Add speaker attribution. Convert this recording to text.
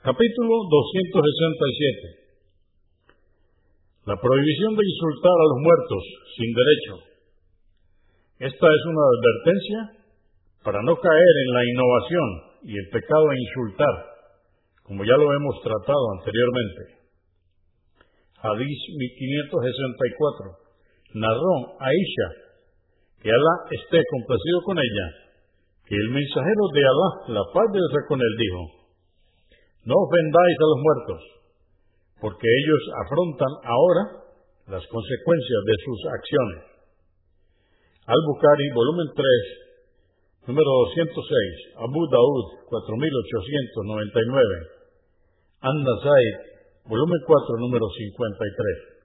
Speaker 1: Capítulo 267. La prohibición de insultar a los muertos sin derecho. Esta es una advertencia para no caer en la innovación y el pecado de insultar, como ya lo hemos tratado anteriormente. Hadís 1564. Narró Aisha, que Alá esté complacido con ella, que el mensajero de Alá, la paz de Dios con él, dijo, no ofendáis a los muertos, porque ellos afrontan ahora las consecuencias de sus acciones. Al-Bukhari, volumen 3, número 206, Abu Daud, 4899, An-Nasai, volumen 4, número 53.